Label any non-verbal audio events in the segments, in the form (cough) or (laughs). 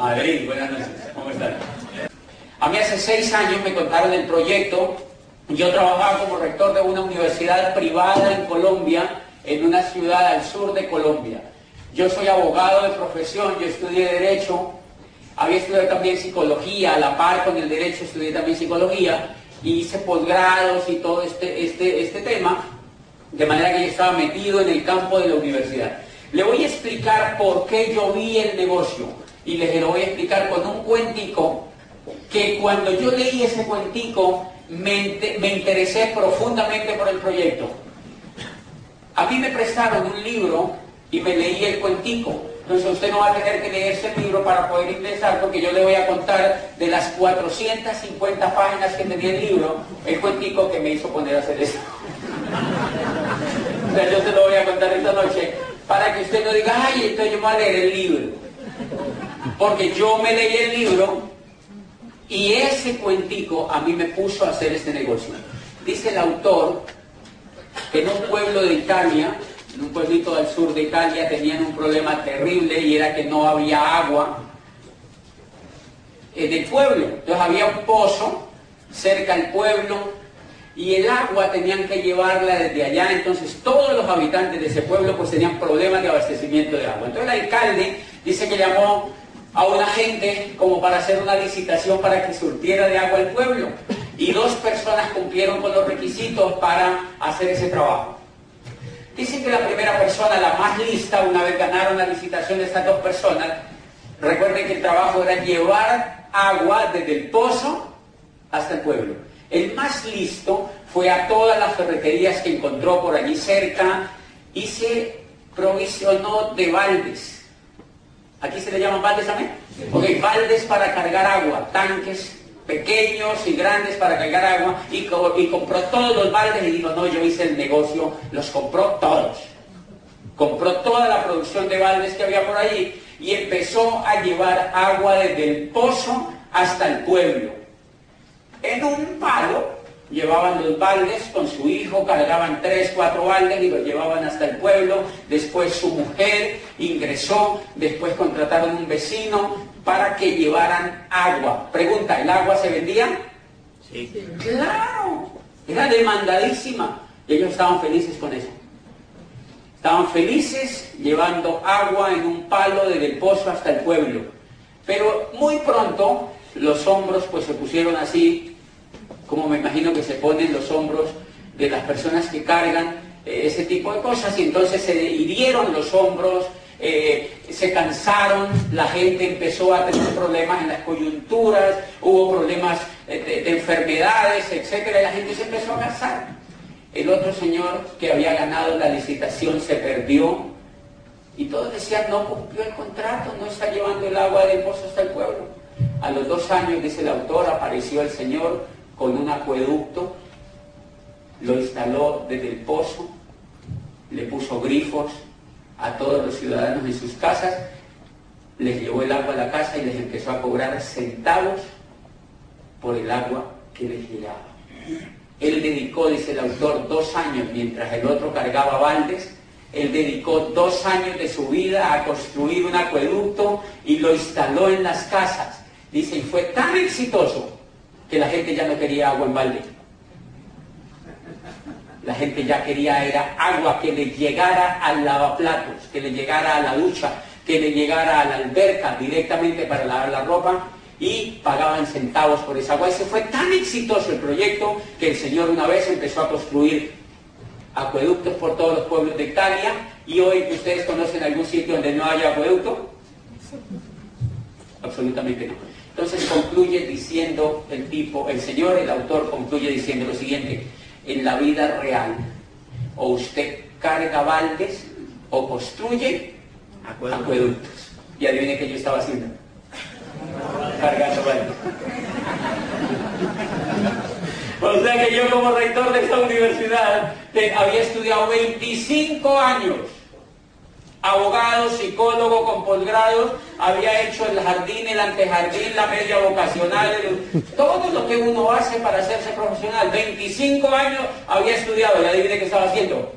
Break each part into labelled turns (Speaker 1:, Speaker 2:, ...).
Speaker 1: Madrid, buenas noches, ¿cómo están? A mí hace seis años me contaron el proyecto. Yo trabajaba como rector de una universidad privada en Colombia, en una ciudad al sur de Colombia. Yo soy abogado de profesión, yo estudié Derecho, había estudiado también psicología, a la par con el Derecho estudié también psicología, y hice posgrados y todo este, este, este tema, de manera que yo estaba metido en el campo de la universidad. Le voy a explicar por qué yo vi el negocio y les lo voy a explicar con un cuentico que cuando yo leí ese cuentico me, me interesé profundamente por el proyecto. A mí me prestaron un libro y me leí el cuentico. Entonces usted no va a tener que leerse el libro para poder ingresar porque yo le voy a contar de las 450 páginas que tenía el libro, el cuentico que me hizo poner a hacer eso. o sea, yo se lo voy a contar esta noche para que usted no diga, ay, entonces yo me voy a leer el libro. Porque yo me leí el libro y ese cuentico a mí me puso a hacer este negocio. Dice el autor que en un pueblo de Italia, en un pueblito del sur de Italia, tenían un problema terrible y era que no había agua en el pueblo. Entonces había un pozo cerca del pueblo y el agua tenían que llevarla desde allá, entonces todos los habitantes de ese pueblo pues tenían problemas de abastecimiento de agua. Entonces el alcalde dice que llamó a una gente como para hacer una licitación para que surtiera de agua el pueblo y dos personas cumplieron con los requisitos para hacer ese trabajo. Dicen que la primera persona, la más lista, una vez ganaron la licitación de estas dos personas, recuerden que el trabajo era llevar agua desde el pozo hasta el pueblo. El más listo fue a todas las ferreterías que encontró por allí cerca y se provisionó de baldes. ¿Aquí se le llaman baldes también? Ok, baldes para cargar agua, tanques pequeños y grandes para cargar agua y, y compró todos los baldes y dijo, no, yo hice el negocio, los compró todos. Compró toda la producción de baldes que había por allí y empezó a llevar agua desde el pozo hasta el pueblo. En un palo llevaban los baldes con su hijo, cargaban tres, cuatro baldes y los llevaban hasta el pueblo. Después su mujer ingresó, después contrataron un vecino para que llevaran agua. Pregunta, ¿el agua se vendía? Sí. Claro, era demandadísima. Y ellos estaban felices con eso. Estaban felices llevando agua en un palo desde el pozo hasta el pueblo. Pero muy pronto los hombros pues se pusieron así, como me imagino que se ponen los hombros de las personas que cargan eh, ese tipo de cosas, y entonces se hirieron los hombros, eh, se cansaron, la gente empezó a tener problemas en las coyunturas, hubo problemas eh, de, de, enfermedades, etcétera, y la gente se empezó a cansar. El otro señor que había ganado la licitación se perdió y todos decían, no cumplió el contrato, no está llevando el agua del pozo hasta el pueblo. A los dos años, dice el autor, apareció el Señor con un acueducto, lo instaló desde el pozo, le puso grifos a todos los ciudadanos en sus casas, les llevó el agua a la casa y les empezó a cobrar centavos por el agua que les llegaba. Él dedicó, dice el autor, dos años mientras el otro cargaba baldes, él dedicó dos años de su vida a construir un acueducto y lo instaló en las casas. Dice, y fue tan exitoso que la gente ya no quería agua en balde. La gente ya quería era agua que le llegara al lavaplatos, que le llegara a la ducha, que le llegara a la alberca directamente para lavar la ropa y pagaban centavos por esa agua. Ese fue tan exitoso el proyecto que el Señor una vez empezó a construir acueductos por todos los pueblos de Italia y hoy ustedes conocen algún sitio donde no haya acueducto. Absolutamente no. Entonces concluye diciendo el tipo, el señor, el autor concluye diciendo lo siguiente, en la vida real, o usted carga baldes, o construye, Acueductos. Y adivine qué yo estaba haciendo. Cargando baldes. O sea que yo como rector de esta universidad había estudiado 25 años abogado, psicólogo con posgrado, había hecho el jardín, el antejardín, la media vocacional, todo lo que uno hace para hacerse profesional. 25 años había estudiado y adivine qué estaba haciendo.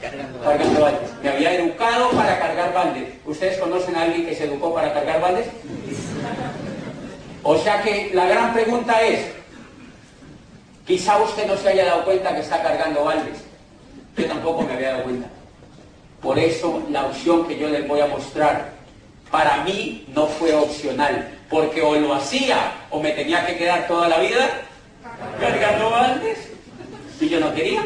Speaker 1: Cargando baldes. Me había educado para cargar baldes. ¿Ustedes conocen a alguien que se educó para cargar baldes? O sea que la gran pregunta es, quizá usted no se haya dado cuenta que está cargando baldes. Yo tampoco me había dado cuenta. Por eso la opción que yo les voy a mostrar, para mí no fue opcional, porque o lo hacía o me tenía que quedar toda la vida cargando baldes. Y yo no quería,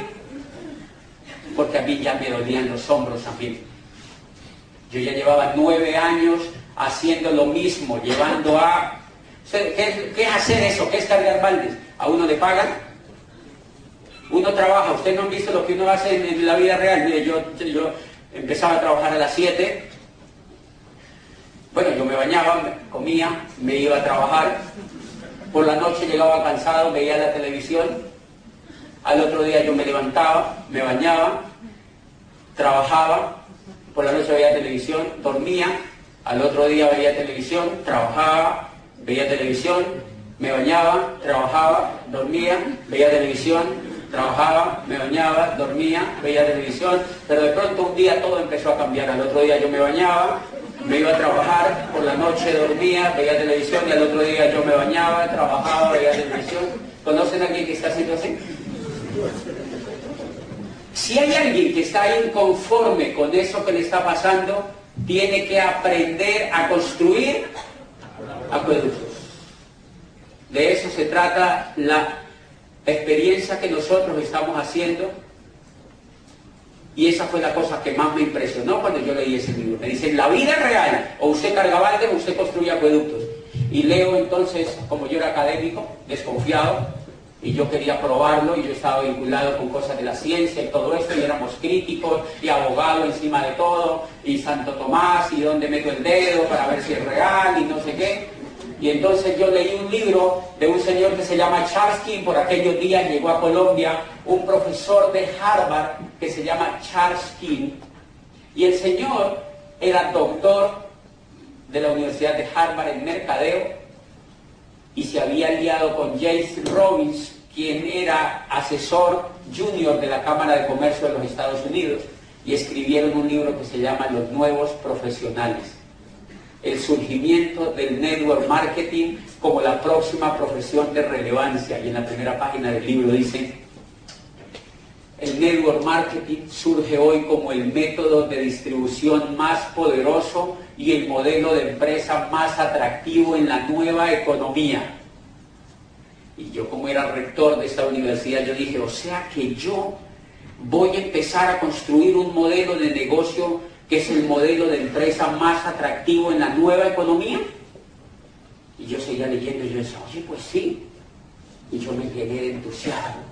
Speaker 1: porque a mí ya me dolían los hombros también. Yo ya llevaba nueve años haciendo lo mismo, llevando a... ¿Qué, es hacer eso? ¿Qué es cargar baldes? ¿A uno le pagan? Uno trabaja, ustedes no han visto lo que uno hace en, la vida real. Mire, yo, yo empezaba a trabajar a las 7. Bueno, yo me bañaba, comía, me iba a trabajar. Por la noche llegaba cansado, veía la televisión. Al otro día yo me levantaba, me bañaba, trabajaba. Por la noche veía televisión, dormía. Al otro día veía televisión, trabajaba, veía televisión, me bañaba, trabajaba, dormía, veía televisión, trabajaba, me bañaba, dormía, veía televisión, pero de pronto un día todo empezó a cambiar. Al otro día yo me bañaba, me iba a trabajar, por la noche dormía, veía televisión y al otro día yo me bañaba, trabajaba, veía televisión. ¿Conocen a alguien que está haciendo así? Si hay alguien que está inconforme con eso que le está pasando, tiene que aprender a construir acueductos. De eso se trata la experiencia que nosotros estamos haciendo. Y esa fue la cosa que más me impresionó cuando yo leí ese libro. Me dicen, la vida real, o usted carga balde o usted construye acueductos. Y leo entonces, como yo era académico, desconfiado, y yo quería probarlo, y yo estaba vinculado con cosas de la ciencia y todo esto, y éramos críticos, y abogado encima de todo, y Santo Tomás, y dónde meto el dedo para ver si es real, y no sé qué. Y entonces yo leí un libro de un señor que se llama Charles King, por aquellos días llegó a Colombia un profesor de Harvard que se llama Charles King. Y el señor era doctor de la Universidad de Harvard en mercadeo y se había aliado con James Robbins, quien era asesor junior de la Cámara de Comercio de los Estados Unidos, y escribieron un libro que se llama Los Nuevos Profesionales el surgimiento del network marketing como la próxima profesión de relevancia. Y en la primera página del libro dice, el network marketing surge hoy como el método de distribución más poderoso y el modelo de empresa más atractivo en la nueva economía. Y yo como era rector de esta universidad, yo dije, o sea que yo voy a empezar a construir un modelo de negocio que es el modelo de empresa más atractivo en la nueva economía. Y yo seguía leyendo y yo decía, oye, pues sí. Y yo me llené de entusiasmo.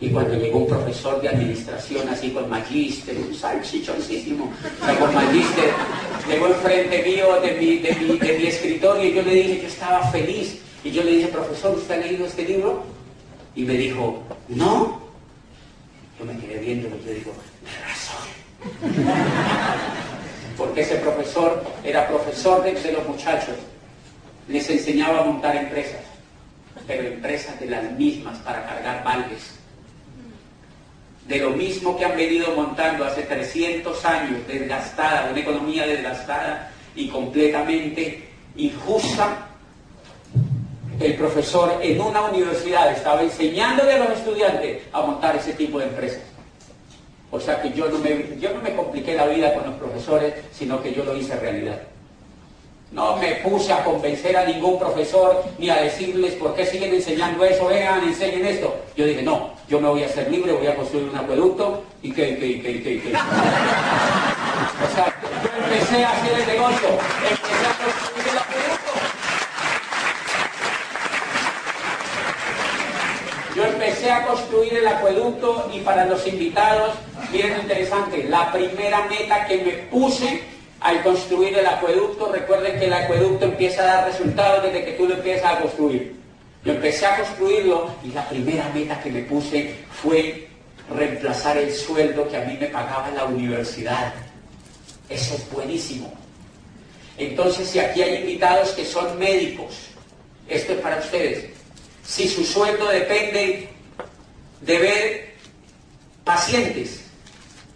Speaker 1: Y cuando llegó un profesor de administración así con magíster, un salchichoncísimo, con magíster, llegó enfrente mío de mi, de, mi, de mi escritorio y yo le dije que estaba feliz. Y yo le dije, profesor, ¿usted ha leído este libro? Y me dijo, no. Yo me quedé viendo y yo digo, Ese profesor era profesor de, los muchachos. Les enseñaba a montar empresas, pero empresas de las mismas para cargar baldes. De lo mismo que han venido montando hace 300 años, desgastada, una economía desgastada y completamente injusta, el profesor en una universidad estaba enseñándole a los estudiantes a montar ese tipo de empresas. O sea que yo no, me, yo no me compliqué la vida con los profesores, sino que yo lo hice realidad. No me puse a convencer a ningún profesor ni a decirles por qué siguen enseñando eso, vean, enseñen esto. Yo dije, no, yo me voy a hacer libre, voy a construir un acueducto y que, que, que, que, que. (laughs) O sea, yo empecé a hacer el negocio, empecé a construir el acueducto. Yo empecé a construir el acueducto y para los invitados Bien interesante, la primera meta que me puse al construir el acueducto, recuerden que el acueducto empieza a dar resultados desde que tú lo empiezas a construir. Yo empecé a construirlo y la primera meta que me puse fue reemplazar el sueldo que a mí me pagaba la universidad. Eso es buenísimo. Entonces, si aquí hay invitados que son médicos, esto es para ustedes. Si su sueldo depende de ver pacientes,